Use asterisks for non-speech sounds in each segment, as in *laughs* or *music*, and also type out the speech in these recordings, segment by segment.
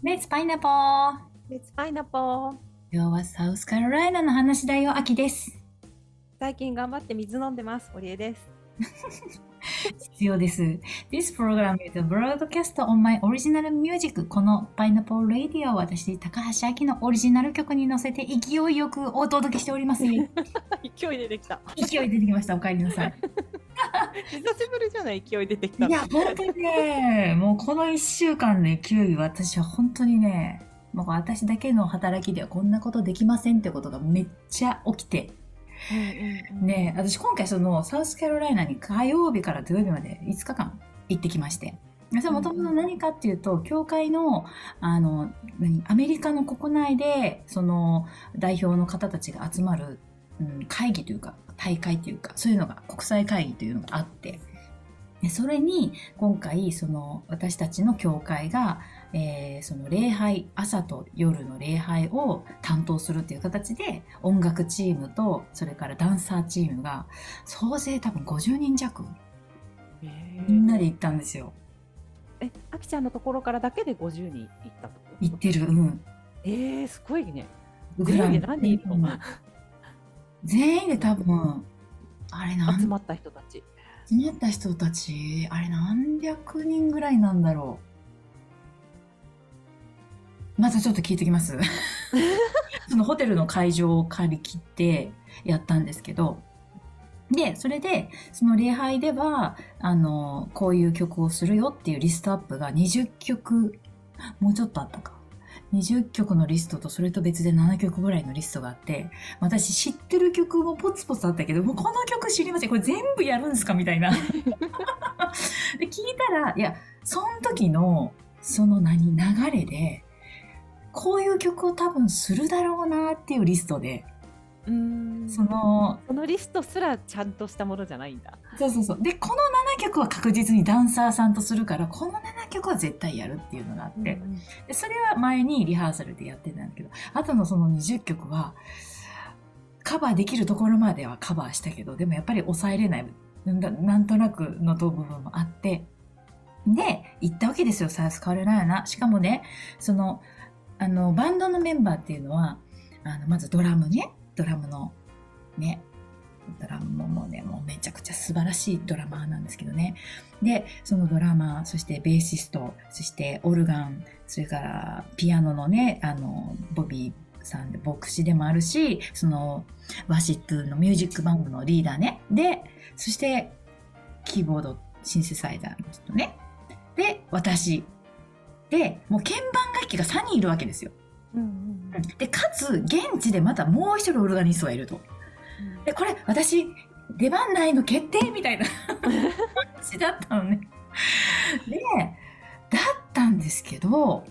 レッツパイナポーレッツパイナポー今日はサウスカロライナの話だよ、アキです。最近頑張って水飲んでます。堀江です。*laughs* 必要です。This program is a broadcast on my original music. このパイナポーラディオは私、高橋明のオリジナル曲に乗せて勢いよくお届けしております。勢 *laughs* 勢い出てきた。い出てきました。お帰りなさい。久しぶりじゃない？勢い出てきた。いや、本当にね、もうこの一週間の勢い、私は本当にね、もう私だけの働きではこんなことできませんってことがめっちゃ起きて、うんうんうん、ねえ私今回そのサウスカロライナに火曜日から土曜日まで5日間行ってきまして。それもともと何かっていうと、教会の、あの、何、アメリカの国内で、その、代表の方たちが集まる、うん、会議というか、大会というか、そういうのが、国際会議というのがあって、でそれに、今回、その、私たちの教会が、えーその礼拝、朝と夜の礼拝を担当するっていう形で、音楽チームと、それからダンサーチームが、総勢多分50人弱、へーみんなで行ったんですよ。え、あきちゃんのところからだけで50人行ったと？行ってる、うん。えー、すごいね。ぐらい何人いるの、うん全員で多分、あれ何集まった人たち。集まった人たち、あれ何百人ぐらいなんだろう。まずちょっと聞いてきます。*laughs* そのホテルの会場を借り切ってやったんですけど、で、それで、その礼拝では、あの、こういう曲をするよっていうリストアップが20曲、もうちょっとあったか。20曲のリストとそれと別で7曲ぐらいのリストがあって、私知ってる曲もポツポツあったけど、もうこの曲知りません。これ全部やるんですか？みたいな。で、聞いたら、いや、その時の、その何、流れで、こういう曲を多分するだろうなっていうリストで、うーんその、そのリストすらちゃんとしたものじゃないんだ。そうそうそう。で、この7曲は確実にダンサーさんとするから、この7曲は絶対やるっていうのがあって、うんうんで、それは前にリハーサルでやってたんだけど、あとのその20曲は、カバーできるところまではカバーしたけど、でもやっぱり抑えれない、なんだなんとなくのと部分もあって、で、行ったわけですよ、サウスカロライナ。しかもね、その、あの、バンドのメンバーっていうのは、あの、まずドラムね、ドラムの、ね、ドラムもね、もうめちゃくちゃ素晴らしいドラマーなんですけどね。で、そのドラマー、そしてベーシスト、そしてオルガン、それからピアノのね、あの、ボビーさんで牧師でもあるし、その、ワシップのミュージックバンドのリーダーね。で、そして、キーボード、シンセサイザーの人ね。で、私。で、もう鍵盤楽器が3人いるわけですよ。うんうんで、かつ、現地でまたもう一人オルガニストがいると。うんで、これ、私、出番ないの決定みたいな感じだったのね。で、だったんですけど、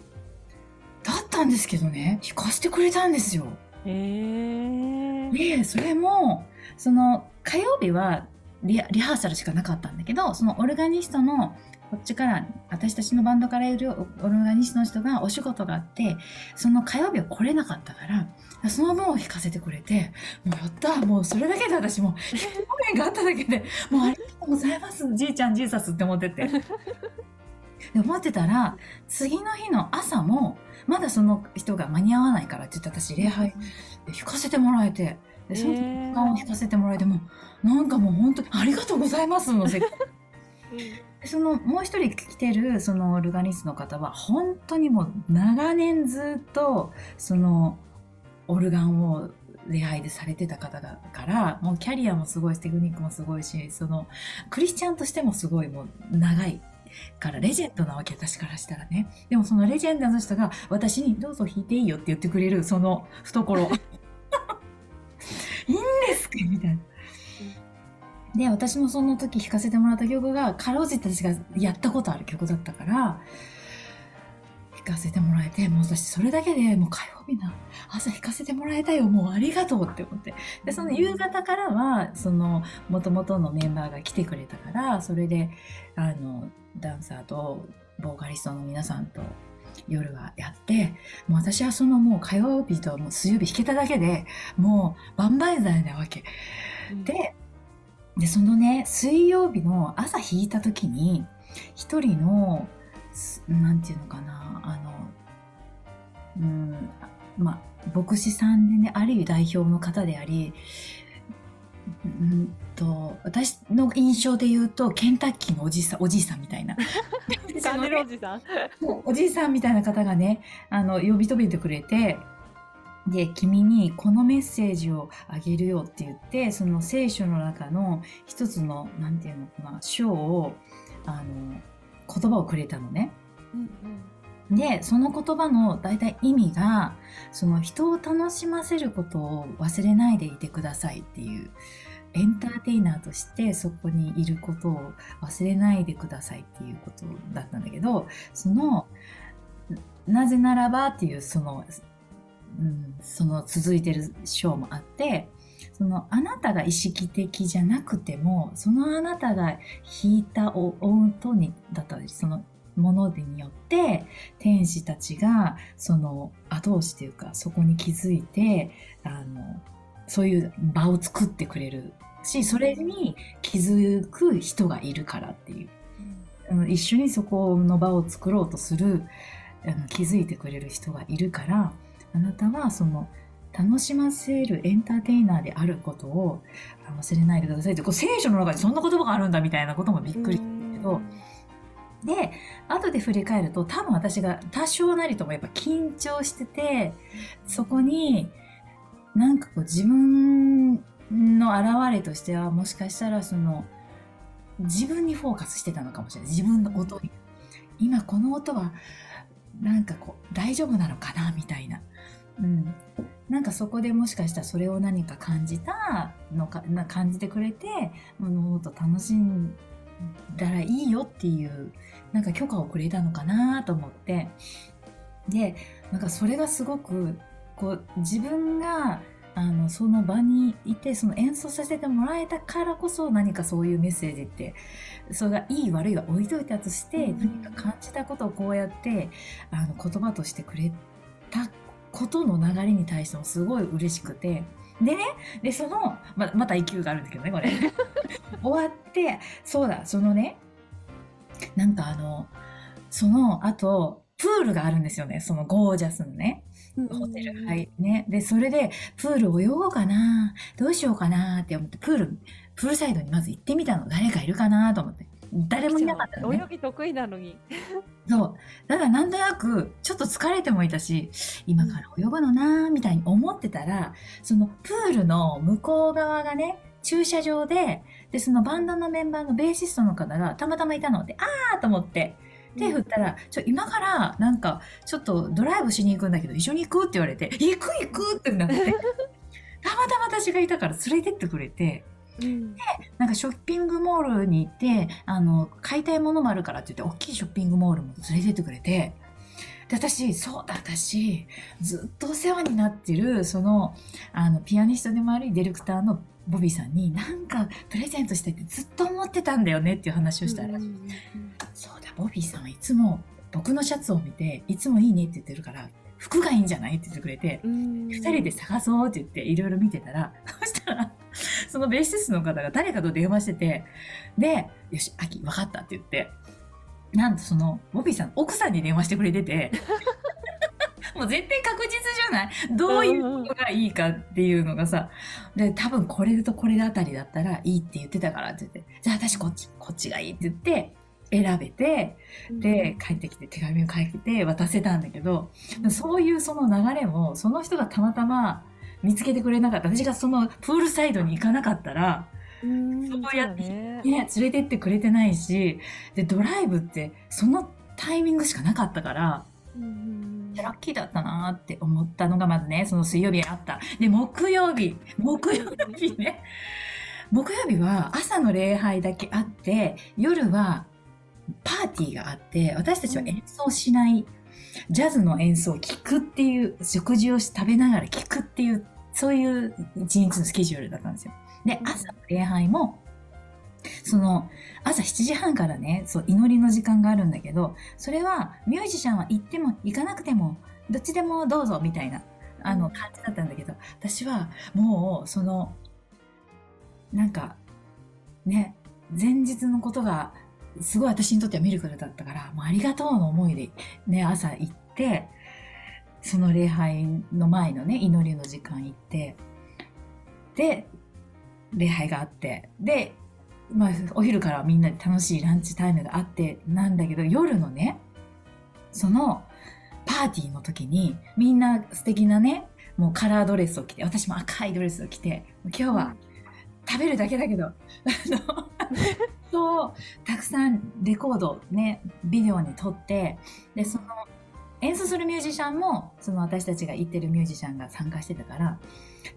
だったんですけどね、弾かせてくれたんですよ。へーで、それも、その、火曜日はリハーサルしかなかったんだけど、そのオルガニストの、こっちから、私たちのバンドからいるオルガニストの人がお仕事があって、その火曜日は来れなかったから、その分を弾かせてくれて、もうやったもうそれだけで私もう、画面があっただけで、もうありがとうございます、じいちゃん、ジーサスって思ってて。で思ってたら、次の日の朝も、まだその人が間に合わないからって言って私礼拝で弾かせてもらえて、で、その時へー間を弾かせてもらえても、なんかもう本当にありがとうございますの *laughs* せそのもう一人来てるそのオルガニストの方は本当にもう長年ずっとそのオルガンを礼拝でされてた方だから、もうキャリアもすごいし、テクニックもすごいし、そのクリスチャンとしてもすごいもう長いからレジェンドなわけ、私からしたらね。でもそのレジェンドの人が私にどうぞ弾いていいよって言ってくれるその懐。*laughs* ですかみたいな。で、私もその時弾かせてもらった曲が、かろうじて私がやったことある曲だったから、弾かせてもらえて、もう私それだけでもう火曜日の朝弾かせてもらえたよ、もうありがとうって思って。で、その夕方からは、その元々のメンバーが来てくれたから、それで、あの、ダンサーとボーカリストの皆さんと夜はやって、もう私はそのもう火曜日ともう水曜日弾けただけで、もう万々歳なわけ。で、で、そのね、水曜日の朝弾いた時に、一人の、すなんていうのかな、あの、うんまあ、牧師さんでねある意味代表の方でありうんと私の印象で言うとケンタッキーのおじさんおじいさんみたいなおじさん。おじいさんみたいな *laughs* 方がねあの呼び止めてくれてで君にこのメッセージをあげるよって言ってその聖書の中の一つのなんていうのかな章をあの言葉をくれたのね。うんでその言葉の大体意味がその人を楽しませることを忘れないでいてくださいっていうエンターテイナーとしてそこにいることを忘れないでくださいっていうことだったんだけどそのなぜならばっていうその、うん、その続いてる章もあってそのあなたが意識的じゃなくてもそのあなたが弾いた音にだったりそのものでによって天使たちがその後押しというかそこに気づいてあのそういう場を作ってくれるしそれに気づく人がいるからっていう、うん、一緒にそこの場を作ろうとするあの気づいてくれる人がいるからあなたはその楽しませるエンターテイナーであることを忘れないでくださいってこう聖書の中にそんな言葉があるんだみたいなこともびっくりしたけど。で後で振り返ると多分私が多少なりともやっぱ緊張しててそこになんかこう自分の表れとしてはもしかしたらその自分にフォーカスしてたのかもしれない。自分の音に。今この音はなんかこう大丈夫なのかなみたいな、うん、なんかそこでもしかしたらそれを何か感じたのかな感じてくれてもっと楽しんだらいいよっていうなんか許可をくれたのかなと思って。でなんかそれがすごくこう自分があのその場にいてその演奏させてもらえたからこそ何かそういうメッセージってそれがいい悪いは置いといたとして、何か感じたことをこうやってあの言葉としてくれたことの流れに対してもすごい嬉しくてでね、で、その、ままた勢いがあるんだけどね、これ。*laughs* 終わって、そうだ、そのね、なんかあの、その後、プールがあるんですよね、そのゴージャスのね。ホテル入ね。で、それで、プール泳ごうかなどうしようかなって思って、プール、プールサイドにまず行ってみたの。誰かいるかなと思って。誰もいなかったの、ね、泳ぎ得意なのに。そう。ただなんとなく、ちょっと疲れてもいたし、今から泳ぐのなーみたいに思ってたら、そのプールの向こう側がね、駐車場で、で、そのバンドのメンバーのベーシストの方がたまたまいたので、あーと思って、手振ったら、ちょ、今からなんか、ちょっとドライブしに行くんだけど、一緒に行くって言われて、行く行くってなって、*laughs* たまたま私がいたから連れてってくれて、うん、でなんかショッピングモールに行ってあの買いたいものもあるからって言って大きいショッピングモールも連れてってくれてで私そうだ私ずっとお世話になってるそのあのピアニストでもありディレクターのボビーさんになんかプレゼントしてってずっと思ってたんだよねっていう話をしたら、うん、そうだボビーさんはいつも僕のシャツを見ていつもいいねって言ってるから服がいいんじゃないって言ってくれて、二人で探そうって言っていろいろ見てたら、*laughs* そしたら、そのベーシストの方が誰かと電話してて、で、よし、秋、分かったって言って、なんとその、ボビーさん、奥さんに電話してくれてて、*laughs* もう絶対確実じゃない？どういうのがいいかっていうのがさ、で、多分これとこれあたりだったらいいって言ってたからって言って、じゃあ私こっち、こっちがいいって言って、選べて、で、帰ってきて手紙を書いて渡せたんだけど、そういうその流れも、その人がたまたま見つけてくれなかった。私がそのプールサイドに行かなかったら、そうやって、ね、連れてってくれてないし、で、ドライブってそのタイミングしかなかったから、ラッキーだったなって思ったのがまずね、その水曜日あった。で、木曜日、木曜日ね。木曜日は朝の礼拝だけあって、夜はパーティーがあって、私たちは演奏しない、ジャズの演奏を聴くっていう、食事を食べながら聴くっていう、そういう一日のスケジュールだったんですよ。で、朝の礼拝も、その、朝7時半からね、そう、祈りの時間があるんだけど、それは、ミュージシャンは行っても行かなくても、どっちでもどうぞ、みたいな、あの、感じだったんだけど、私は、もう、その、なんか、ね、前日のことがすごい私にとってはミルクルだったから、もうありがとうの思いでね、朝行って、その礼拝の前のね、祈りの時間行って、で、礼拝があって、で、まあ、お昼からみんなで楽しいランチタイムがあってなんだけど、夜のね、そのパーティーの時に、みんな素敵なね、もうカラードレスを着て、私も赤いドレスを着て、今日は食べるだけだけど、*laughs* あの、そう、たくさんレコードね、ビデオに撮って、で、その、演奏するミュージシャンも、その私たちが行ってるミュージシャンが参加してたから、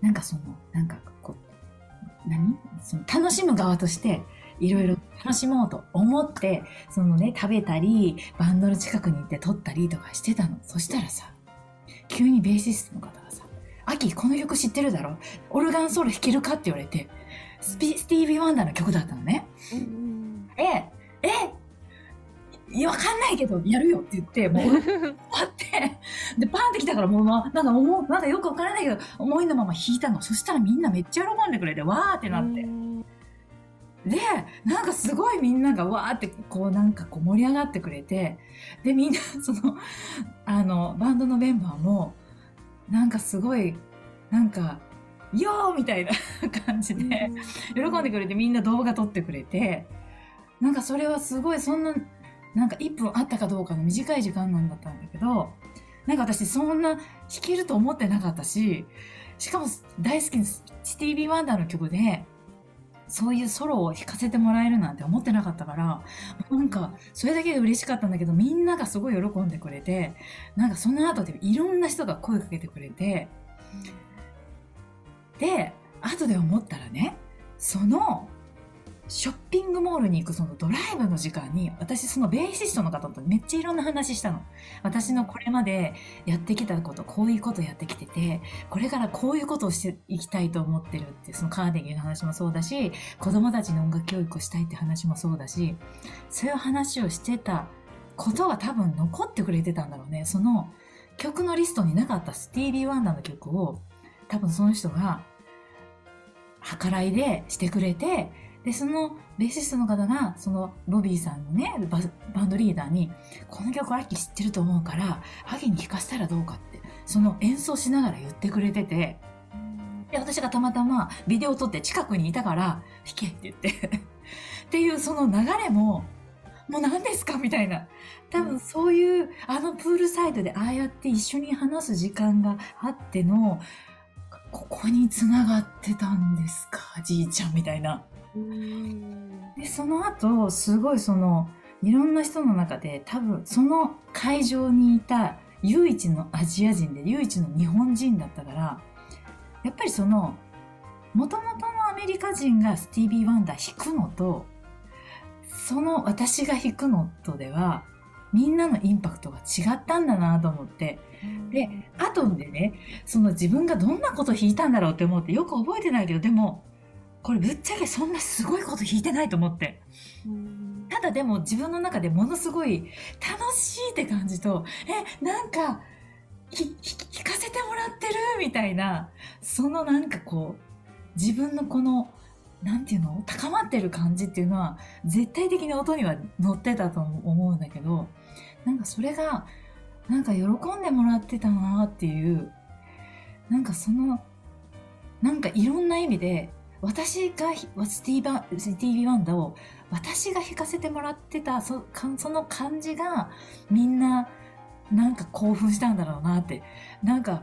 なんかその、なんかこう、何？その楽しむ側として、いろいろ楽しもうと思って、そのね、食べたり、バンドの近くに行って撮ったりとかしてたの。そしたらさ、急にベーシストの方がさ、アキ、この曲知ってるだろ？オルガンソロ弾けるかって言われて、スピスティービー・ワンダーの曲だったのね。うん、え、え、わかんないけど、やるよって言って、もう、*laughs* 終わって、で、パンって来たから、もう、なんか、もう、なんかよくわからないけど、思いのまま弾いたの。そしたらみんなめっちゃ喜んでくれて、わーってなって。で、なんかすごいみんながわーってこうなんかこう盛り上がってくれて、で、みんなその、あの、バンドのメンバーも、なんかすごい、なんか、よーみたいな *laughs* 感じで、喜んでくれてみんな動画撮ってくれて、なんかそれはすごいそんな、なんか1分あったかどうかの短い時間なんだったんだけど、なんか私そんな弾けると思ってなかったし、しかも大好きなスティービー・ワンダーの曲で、そういうソロを弾かせてもらえるなんて思ってなかったから、なんか、それだけで嬉しかったんだけど、みんながすごい喜んでくれて、なんかその後でいろんな人が声かけてくれて、で、後で思ったらね、その、ショッピングモールに行くそのドライブの時間に、私そのベーシストの方とめっちゃいろんな話したの。私のこれまでやってきたこと、こういうことやってきてて、これからこういうことをしていきたいと思ってるって、そのカーネギーの話もそうだし、子供たちの音楽教育をしたいって話もそうだし、そういう話をしてたことが多分残ってくれてたんだろうね。その曲のリストになかったスティービー・ワンダーの曲を、多分その人が計らいでしてくれて、で、そのベーシストの方が、そのロビーさんのね、ババンドリーダーに、この曲アキ知ってると思うから、アキに聴かせたらどうかって、その演奏しながら言ってくれてて、で、私がたまたまビデオを撮って近くにいたから、弾けって言って *laughs* っていうその流れも、もう何ですか？みたいな。多分そういう、あのプールサイドでああやって一緒に話す時間があっての、ここに繋がってたんですか？じいちゃんみたいな。で、その後、すごいその、いろんな人の中で多分その会場にいた唯一のアジア人で唯一の日本人だったから、やっぱりその、もともとのアメリカ人がスティービー・ワンダー弾くのと、その私が弾くのとでは、みんなのインパクトが違ったんだなと思って、で、後でね、その自分がどんなこと弾いたんだろうって思ってよく覚えてないけど、でも、これぶっちゃけそんなすごいこと弾いてないと思って。ただでも自分の中でものすごい楽しいって感じと、え、なんか、弾かせてもらってるみたいな、そのなんかこう、自分のこの、なんていうの高まってる感じっていうのは、絶対的に音には乗ってたと思うんだけど、なんかそれが、なんか喜んでもらってたなっていう、なんかその、なんかいろんな意味で、私がスティーバスティービー・ワンダを私が弾かせてもらってたそその感じがみんななんか興奮したんだろうなって。なんか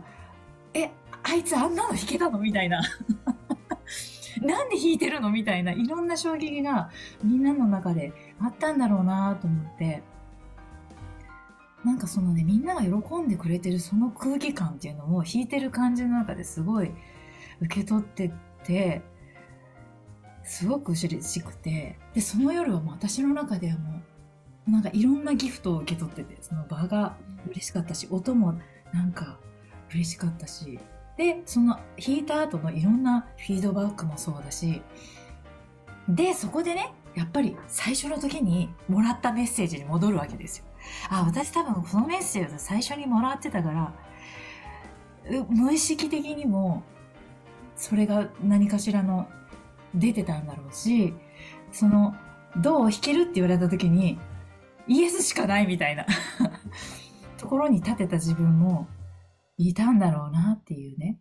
えあいつあんなの弾けたのみたいな。*laughs* なんで弾いてるの？みたいな。いろんな衝撃がみんなの中であったんだろうなと思って。なんかそのねみんなが喜んでくれてるその空気感っていうのを弾いてる感じの中ですごい受け取っててすごく嬉しくてでその夜はもう私の中ではもうなんかいろんなギフトを受け取っててその場が嬉しかったし音もなんか嬉しかったしでその弾いた後のいろんなフィードバックもそうだしでそこでねやっぱり最初の時にもらったメッセージに戻るわけですよ。あ、私多分このメッセージを最初にもらってたから、無意識的にもそれが何かしらの出てたんだろうし、その、どう弾けるって言われた時に、イエスしかないみたいな *laughs* ところに立てた自分も、いたんだろうなっていうね。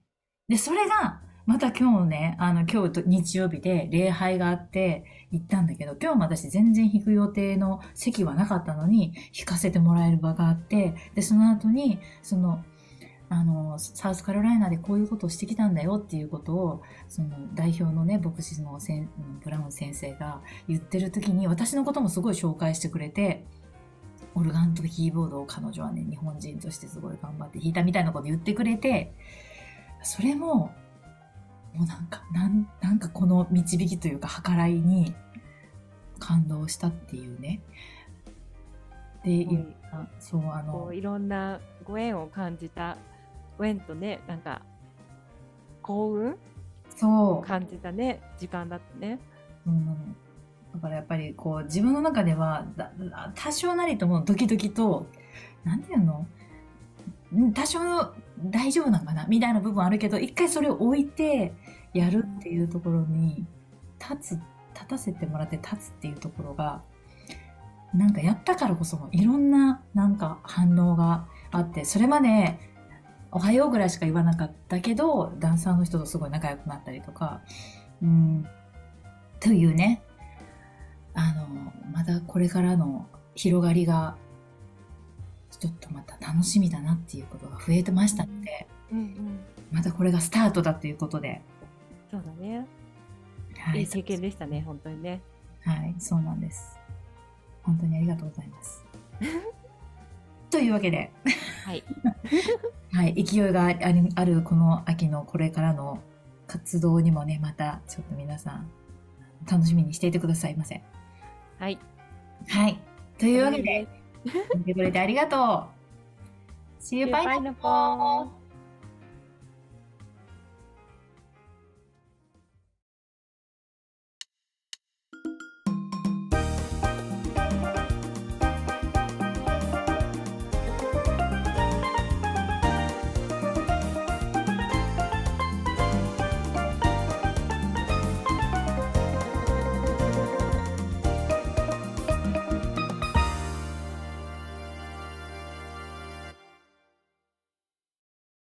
で、それが、また今日ね、あの、今日日曜日で礼拝があって行ったんだけど、今日も私全然弾く予定の席はなかったのに、弾かせてもらえる場があって、で、その後に、その、の、サウスカロライナでこういうことをしてきたんだよっていうことを、その代表のね、牧師のせんブラウン先生が言ってる時に、私のこともすごい紹介してくれて、オルガンとキーボードを彼女はね、日本人としてすごい頑張って弾いたみたいなこと言ってくれて、それも、もうなんか、なん、なんかこの導きというか、計らいに感動したっていうね。で、うん、そう、あの。いろんなご縁を感じた、ご縁とね、なんか、幸運？そう。感じたね、時間だったね。うん。だからやっぱりこう、自分の中では、多少なりともドキドキと、なんていうの？多少大丈夫なのかな？みたいな部分あるけど、一回それを置いてやるっていうところに、立つ、立たせてもらって立つっていうところが、なんかやったからこそいろんななんか反応があって、それまでおはようぐらいしか言わなかったけど、ダンサーの人とすごい仲良くなったりとか、うん、というね、あの、まだこれからの広がりがちょっとまた楽しみだなっていうことが増えてましたので、うんうん、またこれがスタートだということで。そうだね。はい、いい経験でしたね、本当にね。はい、そうなんです。本当にありがとうございます。*laughs* というわけで、はい、*laughs* はい、勢いがあるこの秋のこれからの活動にもね、またちょっと皆さん楽しみにしていてくださいませ。はい。はい。というわけで、見てくれてありがとう。*laughs* See you, bye,